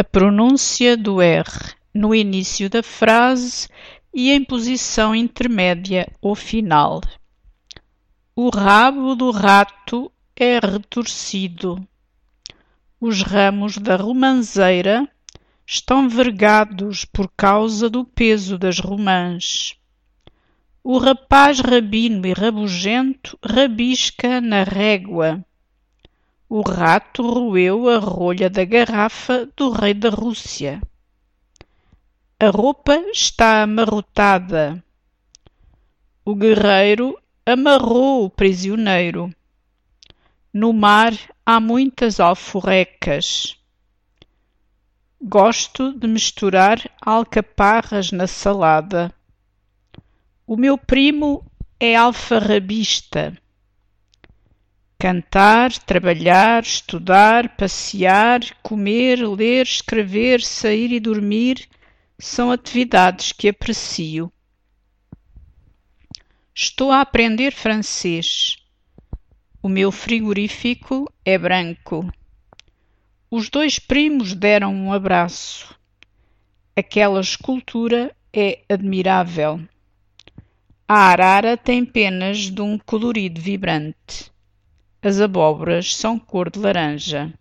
a pronúncia do R no início da frase e em posição intermédia ou final. O rabo do rato é retorcido. Os ramos da romanceira estão vergados por causa do peso das romãs. O rapaz rabino e rabugento rabisca na régua. O rato roeu a rolha da garrafa do rei da Rússia. A roupa está amarrotada. O guerreiro amarrou o prisioneiro. No mar há muitas alforrecas. Gosto de misturar alcaparras na salada. O meu primo é alfarrabista. Cantar, trabalhar, estudar, passear, comer, ler, escrever, sair e dormir são atividades que aprecio. Estou a aprender francês. O meu frigorífico é branco. Os dois primos deram um abraço. Aquela escultura é admirável. A arara tem penas de um colorido vibrante. As abóboras são cor de laranja.